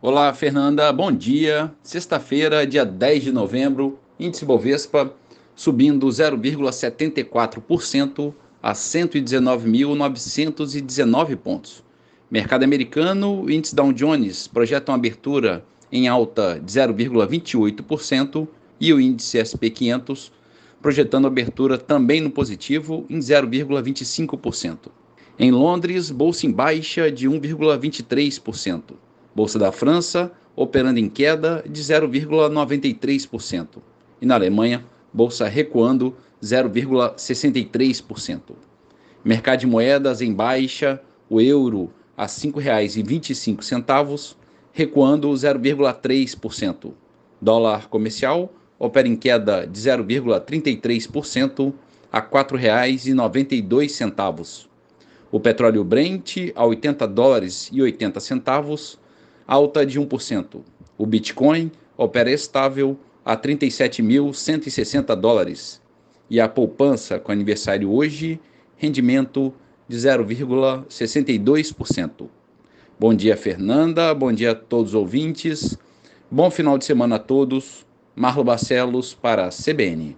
Olá, Fernanda, bom dia. Sexta-feira, dia 10 de novembro, índice Bovespa subindo 0,74% a 119.919 pontos. Mercado americano, índice Dow Jones projeta uma abertura em alta de 0,28% e o índice SP 500 projetando abertura também no positivo em 0,25%. Em Londres, bolsa em baixa de 1,23%. Bolsa da França operando em queda de 0,93%. E na Alemanha, bolsa recuando 0,63%. Mercado de moedas em baixa, o euro a R$ 5,25, recuando 0,3%. Dólar comercial opera em queda de 0,33% a R$ 4,92. O petróleo Brent a 80 dólares e 80 centavos, alta de 1%. O Bitcoin opera estável a 37.160 dólares. E a poupança com aniversário hoje, rendimento de 0,62%. Bom dia, Fernanda. Bom dia a todos os ouvintes. Bom final de semana a todos. Marlo Barcelos para a CBN.